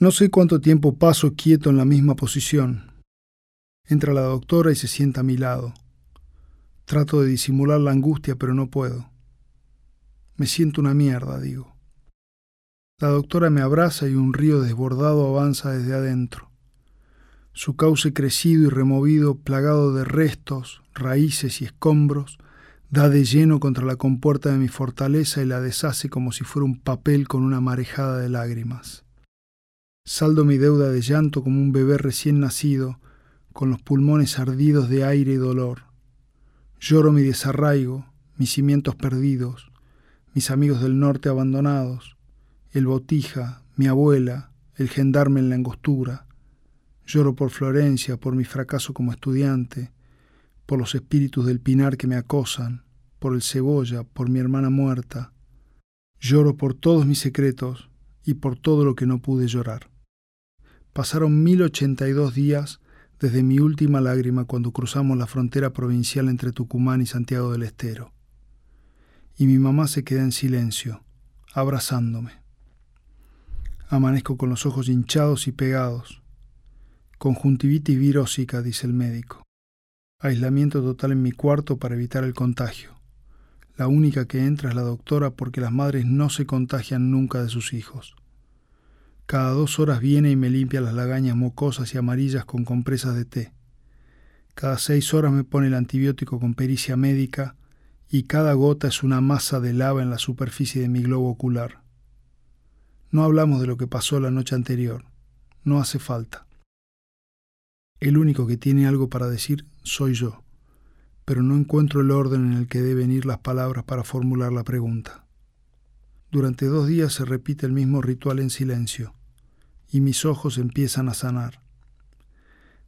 No sé cuánto tiempo paso quieto en la misma posición. Entra la doctora y se sienta a mi lado. Trato de disimular la angustia, pero no puedo. Me siento una mierda, digo. La doctora me abraza y un río desbordado avanza desde adentro. Su cauce crecido y removido, plagado de restos, raíces y escombros, da de lleno contra la compuerta de mi fortaleza y la deshace como si fuera un papel con una marejada de lágrimas. Saldo mi deuda de llanto como un bebé recién nacido, con los pulmones ardidos de aire y dolor. Lloro mi desarraigo, mis cimientos perdidos, mis amigos del norte abandonados, el botija, mi abuela, el gendarme en la angostura. Lloro por Florencia, por mi fracaso como estudiante, por los espíritus del pinar que me acosan, por el cebolla, por mi hermana muerta. Lloro por todos mis secretos y por todo lo que no pude llorar. Pasaron mil ochenta y dos días desde mi última lágrima cuando cruzamos la frontera provincial entre Tucumán y Santiago del Estero. Y mi mamá se queda en silencio, abrazándome. Amanezco con los ojos hinchados y pegados. Conjuntivitis virósica, dice el médico. Aislamiento total en mi cuarto para evitar el contagio. La única que entra es la doctora porque las madres no se contagian nunca de sus hijos. Cada dos horas viene y me limpia las lagañas mocosas y amarillas con compresas de té. Cada seis horas me pone el antibiótico con pericia médica y cada gota es una masa de lava en la superficie de mi globo ocular. No hablamos de lo que pasó la noche anterior. No hace falta. El único que tiene algo para decir soy yo, pero no encuentro el orden en el que deben ir las palabras para formular la pregunta. Durante dos días se repite el mismo ritual en silencio y mis ojos empiezan a sanar.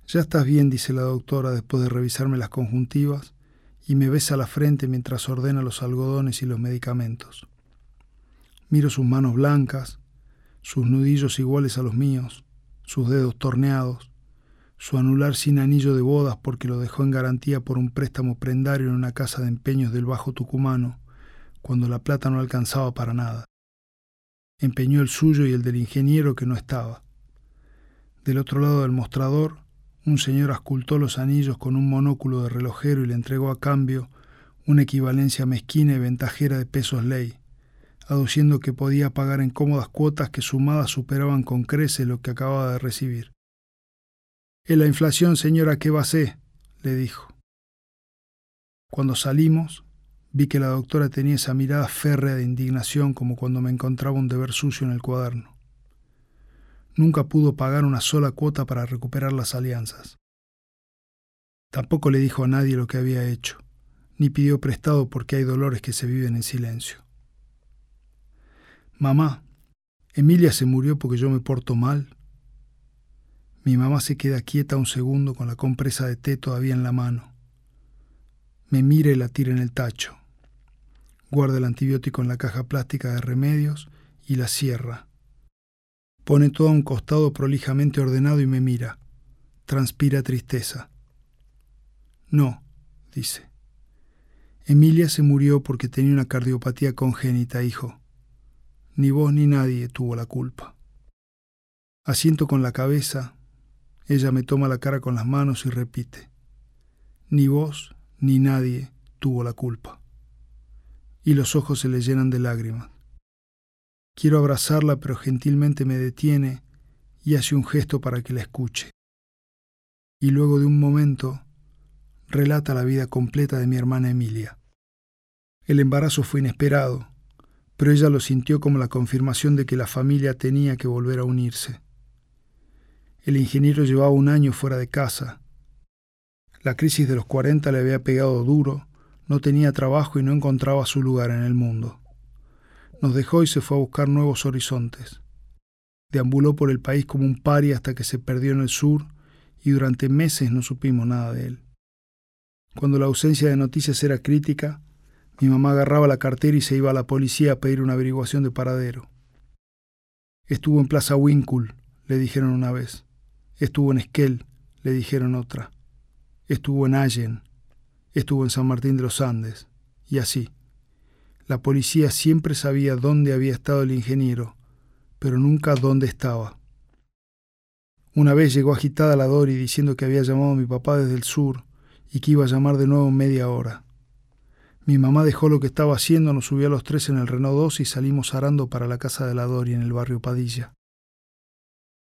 Ya estás bien, dice la doctora después de revisarme las conjuntivas y me besa la frente mientras ordena los algodones y los medicamentos. Miro sus manos blancas, sus nudillos iguales a los míos, sus dedos torneados, su anular sin anillo de bodas porque lo dejó en garantía por un préstamo prendario en una casa de empeños del Bajo Tucumano, cuando la plata no alcanzaba para nada empeñó el suyo y el del ingeniero que no estaba. Del otro lado del mostrador, un señor ascultó los anillos con un monóculo de relojero y le entregó a cambio una equivalencia mezquina y ventajera de pesos ley, aduciendo que podía pagar en cómodas cuotas que sumadas superaban con creces lo que acababa de recibir. Es la inflación, señora, ¿qué va a ser? le dijo. Cuando salimos, Vi que la doctora tenía esa mirada férrea de indignación como cuando me encontraba un deber sucio en el cuaderno. Nunca pudo pagar una sola cuota para recuperar las alianzas. Tampoco le dijo a nadie lo que había hecho, ni pidió prestado porque hay dolores que se viven en silencio. Mamá, Emilia se murió porque yo me porto mal. Mi mamá se queda quieta un segundo con la compresa de té todavía en la mano. Me mira y la tira en el tacho guarda el antibiótico en la caja plástica de remedios y la cierra. Pone todo a un costado prolijamente ordenado y me mira. Transpira tristeza. No, dice. Emilia se murió porque tenía una cardiopatía congénita, hijo. Ni vos ni nadie tuvo la culpa. Asiento con la cabeza, ella me toma la cara con las manos y repite. Ni vos ni nadie tuvo la culpa y los ojos se le llenan de lágrimas. Quiero abrazarla, pero gentilmente me detiene y hace un gesto para que la escuche. Y luego de un momento relata la vida completa de mi hermana Emilia. El embarazo fue inesperado, pero ella lo sintió como la confirmación de que la familia tenía que volver a unirse. El ingeniero llevaba un año fuera de casa. La crisis de los 40 le había pegado duro no tenía trabajo y no encontraba su lugar en el mundo. Nos dejó y se fue a buscar nuevos horizontes. Deambuló por el país como un pari hasta que se perdió en el sur y durante meses no supimos nada de él. Cuando la ausencia de noticias era crítica, mi mamá agarraba la cartera y se iba a la policía a pedir una averiguación de paradero. Estuvo en Plaza Winkle, le dijeron una vez. Estuvo en Esquel, le dijeron otra. Estuvo en Allen, estuvo en San Martín de los Andes, y así. La policía siempre sabía dónde había estado el ingeniero, pero nunca dónde estaba. Una vez llegó agitada la Dori diciendo que había llamado a mi papá desde el sur y que iba a llamar de nuevo en media hora. Mi mamá dejó lo que estaba haciendo, nos subió a los tres en el Renault 2 y salimos arando para la casa de la Dori en el barrio Padilla.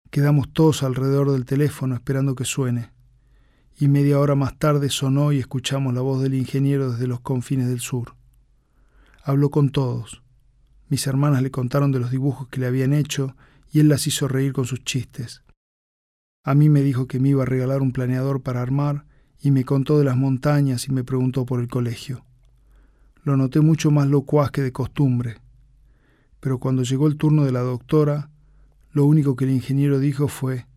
Quedamos todos alrededor del teléfono esperando que suene, y media hora más tarde sonó y escuchamos la voz del ingeniero desde los confines del sur. Habló con todos. Mis hermanas le contaron de los dibujos que le habían hecho y él las hizo reír con sus chistes. A mí me dijo que me iba a regalar un planeador para armar y me contó de las montañas y me preguntó por el colegio. Lo noté mucho más locuaz que de costumbre. Pero cuando llegó el turno de la doctora, lo único que el ingeniero dijo fue,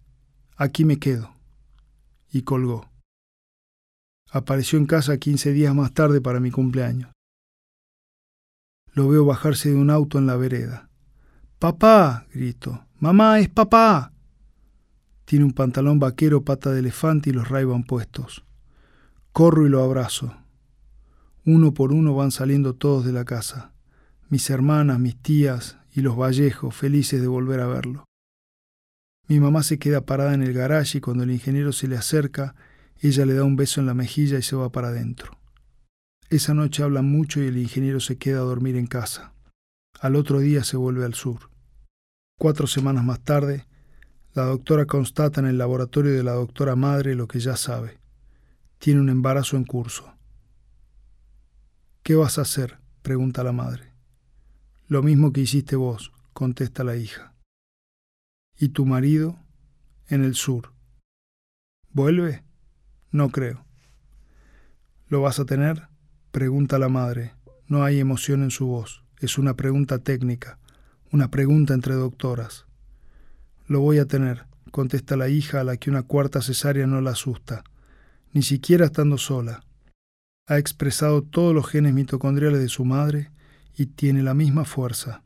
aquí me quedo. Y colgó. Apareció en casa quince días más tarde para mi cumpleaños. Lo veo bajarse de un auto en la vereda. ¡Papá! grito. ¡Mamá, es papá! Tiene un pantalón vaquero pata de elefante y los raiban puestos. Corro y lo abrazo. Uno por uno van saliendo todos de la casa, mis hermanas, mis tías y los Vallejos, felices de volver a verlo. Mi mamá se queda parada en el garaje y cuando el ingeniero se le acerca, ella le da un beso en la mejilla y se va para adentro. Esa noche hablan mucho y el ingeniero se queda a dormir en casa. Al otro día se vuelve al sur. Cuatro semanas más tarde, la doctora constata en el laboratorio de la doctora madre lo que ya sabe. Tiene un embarazo en curso. ¿Qué vas a hacer? pregunta la madre. Lo mismo que hiciste vos, contesta la hija. ¿Y tu marido? En el sur. ¿Vuelve? No creo. ¿Lo vas a tener? pregunta la madre. No hay emoción en su voz. Es una pregunta técnica, una pregunta entre doctoras. Lo voy a tener, contesta la hija a la que una cuarta cesárea no la asusta, ni siquiera estando sola ha expresado todos los genes mitocondriales de su madre y tiene la misma fuerza.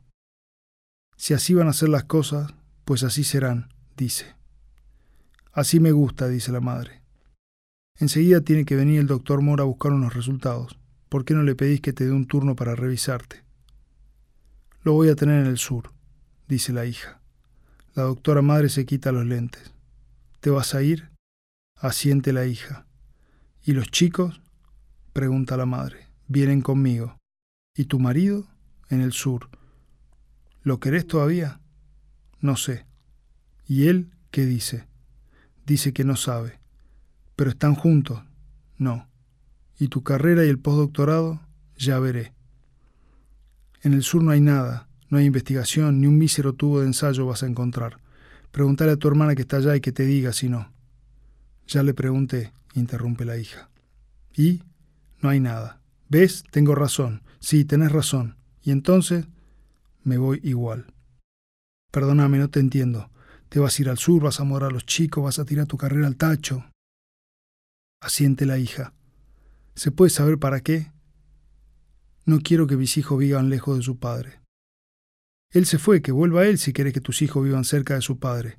Si así van a ser las cosas, pues así serán, dice. Así me gusta, dice la madre. Enseguida tiene que venir el doctor Mora a buscar unos resultados. ¿Por qué no le pedís que te dé un turno para revisarte? Lo voy a tener en el sur, dice la hija. La doctora madre se quita los lentes. ¿Te vas a ir? Asiente la hija. ¿Y los chicos? pregunta la madre. Vienen conmigo. ¿Y tu marido? En el sur. ¿Lo querés todavía? No sé. ¿Y él qué dice? Dice que no sabe. ¿Pero están juntos? No. ¿Y tu carrera y el postdoctorado? Ya veré. En el sur no hay nada, no hay investigación, ni un mísero tubo de ensayo vas a encontrar. Pregúntale a tu hermana que está allá y que te diga si no. Ya le pregunté, interrumpe la hija. ¿Y? no hay nada. ¿Ves? Tengo razón. Sí, tenés razón. Y entonces me voy igual. Perdóname, no te entiendo. Te vas a ir al sur, vas a morar a los chicos, vas a tirar tu carrera al tacho. Asiente la hija. ¿Se puede saber para qué? No quiero que mis hijos vivan lejos de su padre. Él se fue, que vuelva él si quiere que tus hijos vivan cerca de su padre.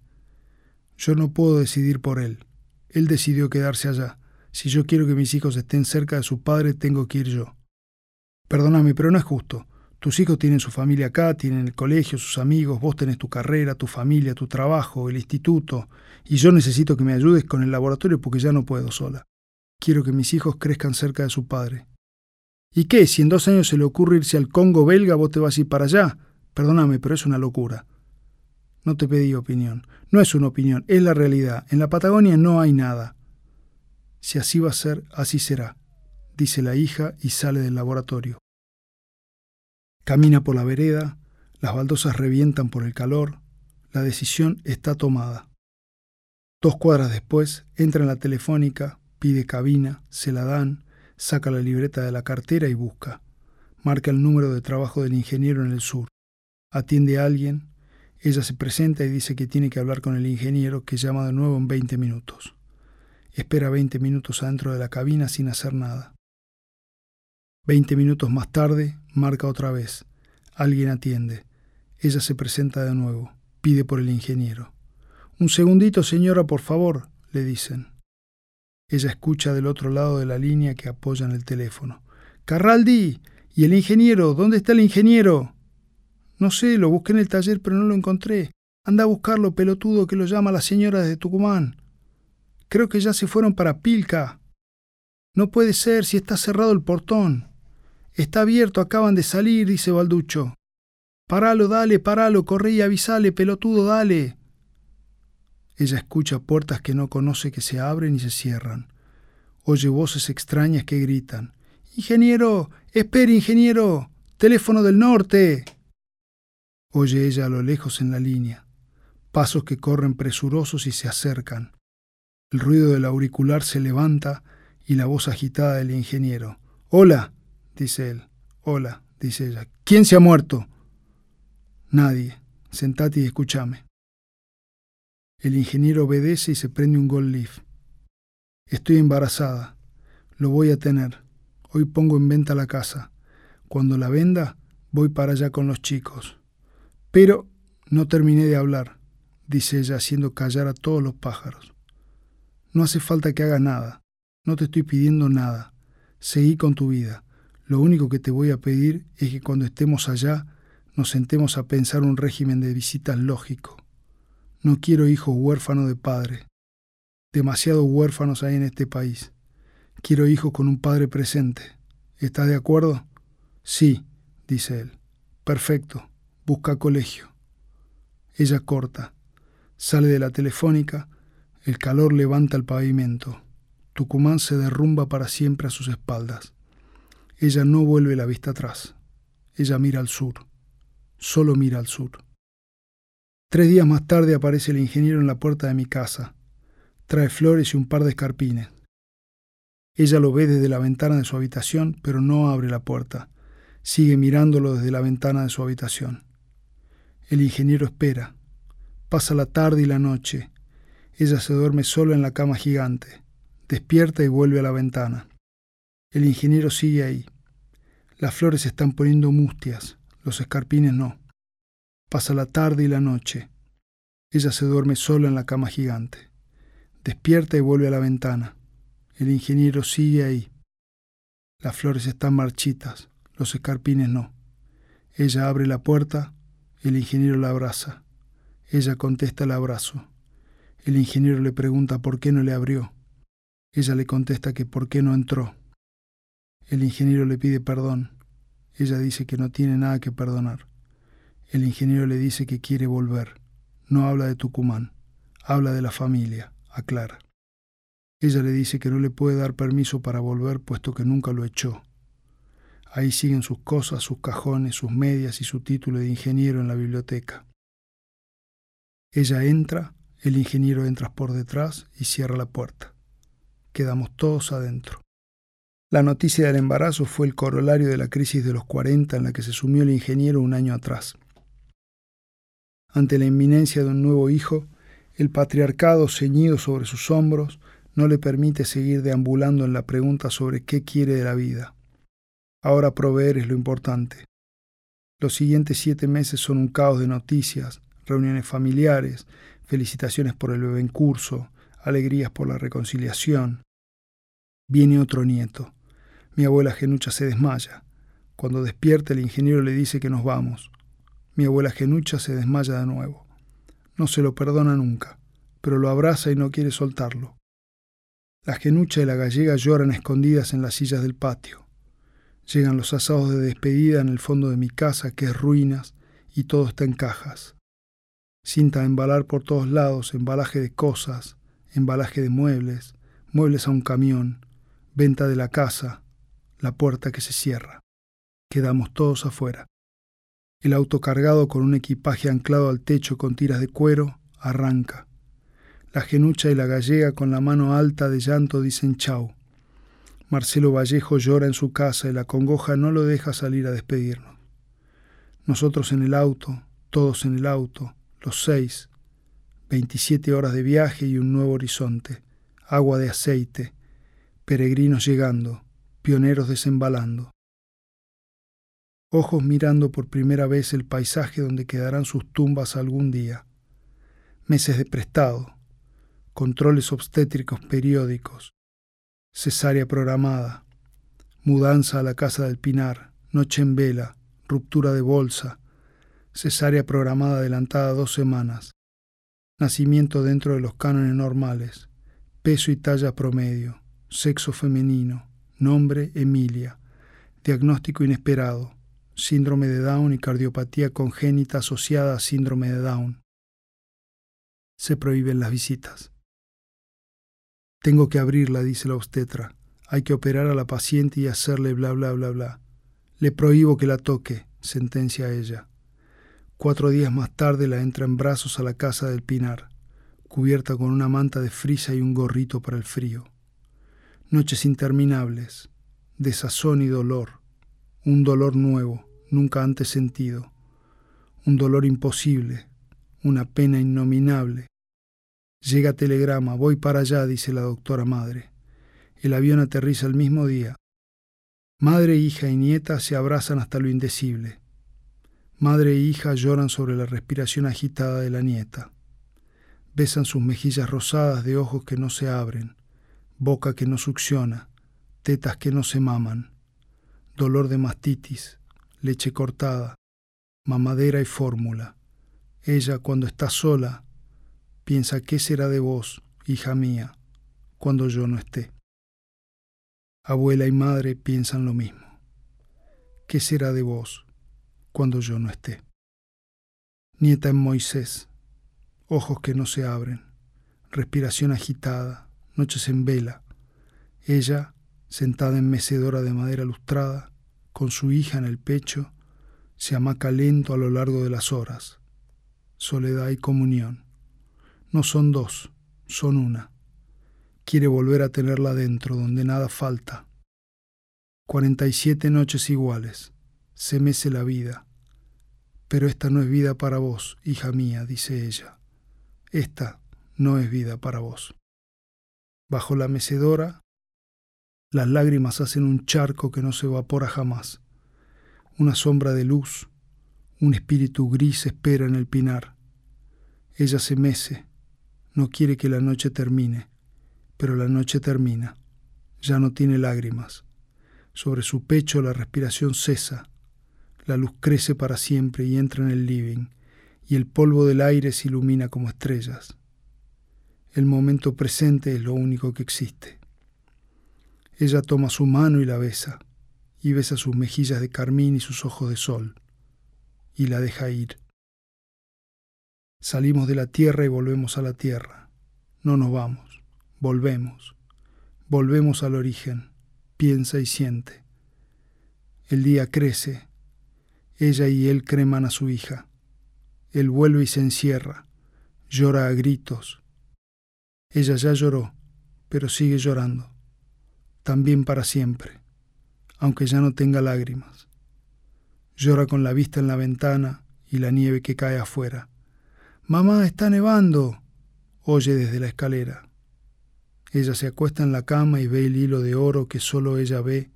Yo no puedo decidir por él. Él decidió quedarse allá. Si yo quiero que mis hijos estén cerca de su padre, tengo que ir yo. Perdóname, pero no es justo. Tus hijos tienen su familia acá, tienen el colegio, sus amigos, vos tenés tu carrera, tu familia, tu trabajo, el instituto, y yo necesito que me ayudes con el laboratorio porque ya no puedo sola. Quiero que mis hijos crezcan cerca de su padre. ¿Y qué? Si en dos años se le ocurre irse al Congo belga, vos te vas a ir para allá. Perdóname, pero es una locura. No te pedí opinión. No es una opinión, es la realidad. En la Patagonia no hay nada. Si así va a ser, así será, dice la hija y sale del laboratorio. Camina por la vereda, las baldosas revientan por el calor, la decisión está tomada. Dos cuadras después, entra en la telefónica, pide cabina, se la dan, saca la libreta de la cartera y busca. Marca el número de trabajo del ingeniero en el sur. Atiende a alguien, ella se presenta y dice que tiene que hablar con el ingeniero que llama de nuevo en 20 minutos. Espera veinte minutos adentro de la cabina sin hacer nada. Veinte minutos más tarde, marca otra vez. Alguien atiende. Ella se presenta de nuevo. Pide por el ingeniero. Un segundito, señora, por favor, le dicen. Ella escucha del otro lado de la línea que apoya en el teléfono. Carraldi, ¿y el ingeniero? ¿Dónde está el ingeniero? No sé, lo busqué en el taller, pero no lo encontré. Anda a buscarlo, pelotudo, que lo llama la señora de Tucumán. Creo que ya se fueron para Pilca. No puede ser si está cerrado el portón. Está abierto, acaban de salir, dice Balducho. Paralo, dale, paralo, corre y avisale, pelotudo, dale. Ella escucha puertas que no conoce que se abren y se cierran. Oye voces extrañas que gritan. Ingeniero, espere, ingeniero. Teléfono del norte. Oye ella a lo lejos en la línea. Pasos que corren presurosos y se acercan. El ruido del auricular se levanta y la voz agitada del ingeniero. Hola, dice él. Hola, dice ella. ¿Quién se ha muerto? Nadie. Sentate y escúchame. El ingeniero obedece y se prende un gold leaf. Estoy embarazada. Lo voy a tener. Hoy pongo en venta la casa. Cuando la venda, voy para allá con los chicos. Pero no terminé de hablar, dice ella haciendo callar a todos los pájaros. No hace falta que hagas nada. No te estoy pidiendo nada. Seguí con tu vida. Lo único que te voy a pedir es que cuando estemos allá nos sentemos a pensar un régimen de visitas lógico. No quiero hijos huérfanos de padre. Demasiados huérfanos hay en este país. Quiero hijos con un padre presente. ¿Estás de acuerdo? Sí, dice él. Perfecto. Busca colegio. Ella corta. Sale de la telefónica. El calor levanta el pavimento. Tucumán se derrumba para siempre a sus espaldas. Ella no vuelve la vista atrás. Ella mira al sur. Solo mira al sur. Tres días más tarde aparece el ingeniero en la puerta de mi casa. Trae flores y un par de escarpines. Ella lo ve desde la ventana de su habitación, pero no abre la puerta. Sigue mirándolo desde la ventana de su habitación. El ingeniero espera. Pasa la tarde y la noche. Ella se duerme sola en la cama gigante. Despierta y vuelve a la ventana. El ingeniero sigue ahí. Las flores se están poniendo mustias, los escarpines no. Pasa la tarde y la noche. Ella se duerme sola en la cama gigante. Despierta y vuelve a la ventana. El ingeniero sigue ahí. Las flores están marchitas, los escarpines no. Ella abre la puerta, el ingeniero la abraza. Ella contesta el abrazo. El ingeniero le pregunta por qué no le abrió. Ella le contesta que por qué no entró. El ingeniero le pide perdón. Ella dice que no tiene nada que perdonar. El ingeniero le dice que quiere volver. No habla de Tucumán, habla de la familia, aclara. Ella le dice que no le puede dar permiso para volver puesto que nunca lo echó. Ahí siguen sus cosas, sus cajones, sus medias y su título de ingeniero en la biblioteca. Ella entra, el ingeniero entra por detrás y cierra la puerta. Quedamos todos adentro. La noticia del embarazo fue el corolario de la crisis de los 40 en la que se sumió el ingeniero un año atrás. Ante la inminencia de un nuevo hijo, el patriarcado ceñido sobre sus hombros no le permite seguir deambulando en la pregunta sobre qué quiere de la vida. Ahora proveer es lo importante. Los siguientes siete meses son un caos de noticias, reuniones familiares, felicitaciones por el bebé en curso, alegrías por la reconciliación. Viene otro nieto. Mi abuela Genucha se desmaya. Cuando despierta el ingeniero le dice que nos vamos. Mi abuela Genucha se desmaya de nuevo. No se lo perdona nunca, pero lo abraza y no quiere soltarlo. La Genucha y la gallega lloran escondidas en las sillas del patio. Llegan los asados de despedida en el fondo de mi casa, que es ruinas, y todo está en cajas. Cinta a embalar por todos lados, embalaje de cosas, embalaje de muebles, muebles a un camión, venta de la casa, la puerta que se cierra. Quedamos todos afuera. El auto cargado con un equipaje anclado al techo con tiras de cuero arranca. La genucha y la gallega con la mano alta de llanto dicen chau. Marcelo Vallejo llora en su casa y la congoja no lo deja salir a despedirnos. Nosotros en el auto, todos en el auto, los seis, veintisiete horas de viaje y un nuevo horizonte, agua de aceite, peregrinos llegando, pioneros desembalando ojos mirando por primera vez el paisaje donde quedarán sus tumbas algún día, meses de prestado, controles obstétricos periódicos, cesárea programada, mudanza a la casa del Pinar, noche en vela, ruptura de bolsa, cesárea programada adelantada dos semanas, nacimiento dentro de los cánones normales, peso y talla promedio, sexo femenino, nombre Emilia, diagnóstico inesperado, síndrome de Down y cardiopatía congénita asociada a síndrome de Down. Se prohíben las visitas. Tengo que abrirla, dice la obstetra. Hay que operar a la paciente y hacerle bla bla bla bla. Le prohíbo que la toque, sentencia ella. Cuatro días más tarde la entra en brazos a la casa del Pinar, cubierta con una manta de frisa y un gorrito para el frío. Noches interminables, desazón y dolor, un dolor nuevo, nunca antes sentido, un dolor imposible, una pena innominable. Llega telegrama, voy para allá, dice la doctora madre. El avión aterriza el mismo día. Madre, hija y nieta se abrazan hasta lo indecible. Madre e hija lloran sobre la respiración agitada de la nieta. Besan sus mejillas rosadas de ojos que no se abren, boca que no succiona, tetas que no se maman, dolor de mastitis, leche cortada, mamadera y fórmula. Ella, cuando está sola, piensa qué será de vos, hija mía, cuando yo no esté. Abuela y madre piensan lo mismo. ¿Qué será de vos cuando yo no esté. Nieta en Moisés, ojos que no se abren, respiración agitada, noches en vela, ella, sentada en mecedora de madera lustrada, con su hija en el pecho, se amaca lento a lo largo de las horas. Soledad y comunión. No son dos, son una. Quiere volver a tenerla dentro, donde nada falta. Cuarenta y siete noches iguales se mece la vida. Pero esta no es vida para vos, hija mía, dice ella. Esta no es vida para vos. Bajo la mecedora, las lágrimas hacen un charco que no se evapora jamás. Una sombra de luz, un espíritu gris espera en el pinar. Ella se mece, no quiere que la noche termine, pero la noche termina. Ya no tiene lágrimas. Sobre su pecho la respiración cesa la luz crece para siempre y entra en el living, y el polvo del aire se ilumina como estrellas. El momento presente es lo único que existe. Ella toma su mano y la besa, y besa sus mejillas de carmín y sus ojos de sol, y la deja ir. Salimos de la tierra y volvemos a la tierra. No nos vamos, volvemos. Volvemos al origen, piensa y siente. El día crece, ella y él creman a su hija. Él vuelve y se encierra, llora a gritos. Ella ya lloró, pero sigue llorando, también para siempre, aunque ya no tenga lágrimas. Llora con la vista en la ventana y la nieve que cae afuera. Mamá, está nevando, oye desde la escalera. Ella se acuesta en la cama y ve el hilo de oro que solo ella ve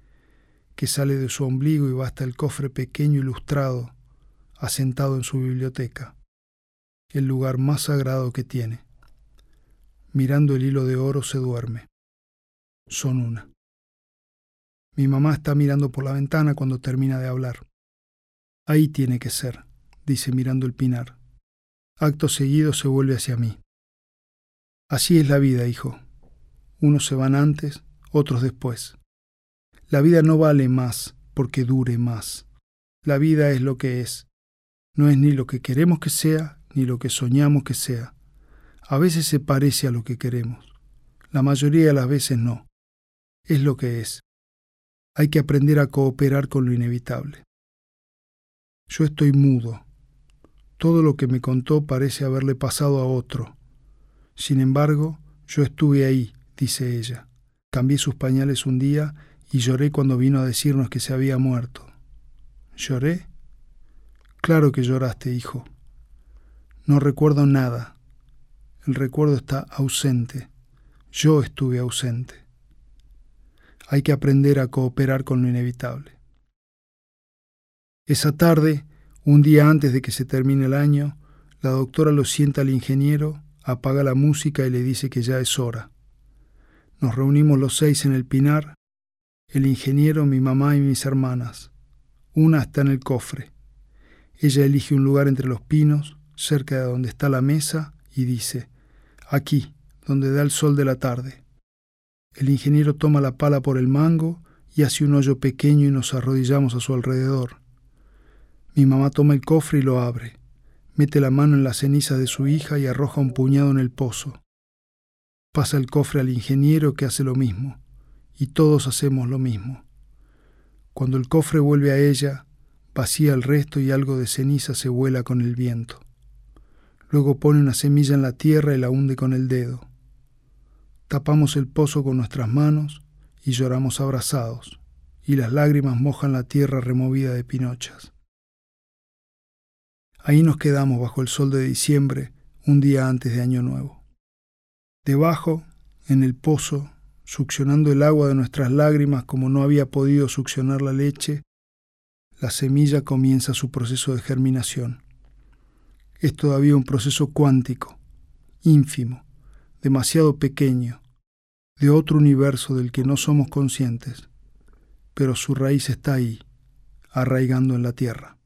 que sale de su ombligo y va hasta el cofre pequeño ilustrado, asentado en su biblioteca, el lugar más sagrado que tiene. Mirando el hilo de oro se duerme. Son una. Mi mamá está mirando por la ventana cuando termina de hablar. Ahí tiene que ser, dice mirando el pinar. Acto seguido se vuelve hacia mí. Así es la vida, hijo. Unos se van antes, otros después. La vida no vale más porque dure más. La vida es lo que es. No es ni lo que queremos que sea, ni lo que soñamos que sea. A veces se parece a lo que queremos. La mayoría de las veces no. Es lo que es. Hay que aprender a cooperar con lo inevitable. Yo estoy mudo. Todo lo que me contó parece haberle pasado a otro. Sin embargo, yo estuve ahí, dice ella. Cambié sus pañales un día y lloré cuando vino a decirnos que se había muerto. ¿Lloré? Claro que lloraste, hijo. No recuerdo nada. El recuerdo está ausente. Yo estuve ausente. Hay que aprender a cooperar con lo inevitable. Esa tarde, un día antes de que se termine el año, la doctora lo sienta al ingeniero, apaga la música y le dice que ya es hora. Nos reunimos los seis en el pinar el ingeniero, mi mamá y mis hermanas. Una está en el cofre. Ella elige un lugar entre los pinos, cerca de donde está la mesa, y dice, aquí, donde da el sol de la tarde. El ingeniero toma la pala por el mango y hace un hoyo pequeño y nos arrodillamos a su alrededor. Mi mamá toma el cofre y lo abre, mete la mano en la ceniza de su hija y arroja un puñado en el pozo. Pasa el cofre al ingeniero que hace lo mismo, y todos hacemos lo mismo. Cuando el cofre vuelve a ella, vacía el resto y algo de ceniza se vuela con el viento. Luego pone una semilla en la tierra y la hunde con el dedo. Tapamos el pozo con nuestras manos y lloramos abrazados, y las lágrimas mojan la tierra removida de pinochas. Ahí nos quedamos bajo el sol de diciembre, un día antes de Año Nuevo. Debajo, en el pozo, succionando el agua de nuestras lágrimas como no había podido succionar la leche, la semilla comienza su proceso de germinación. Es todavía un proceso cuántico, ínfimo, demasiado pequeño, de otro universo del que no somos conscientes, pero su raíz está ahí, arraigando en la tierra.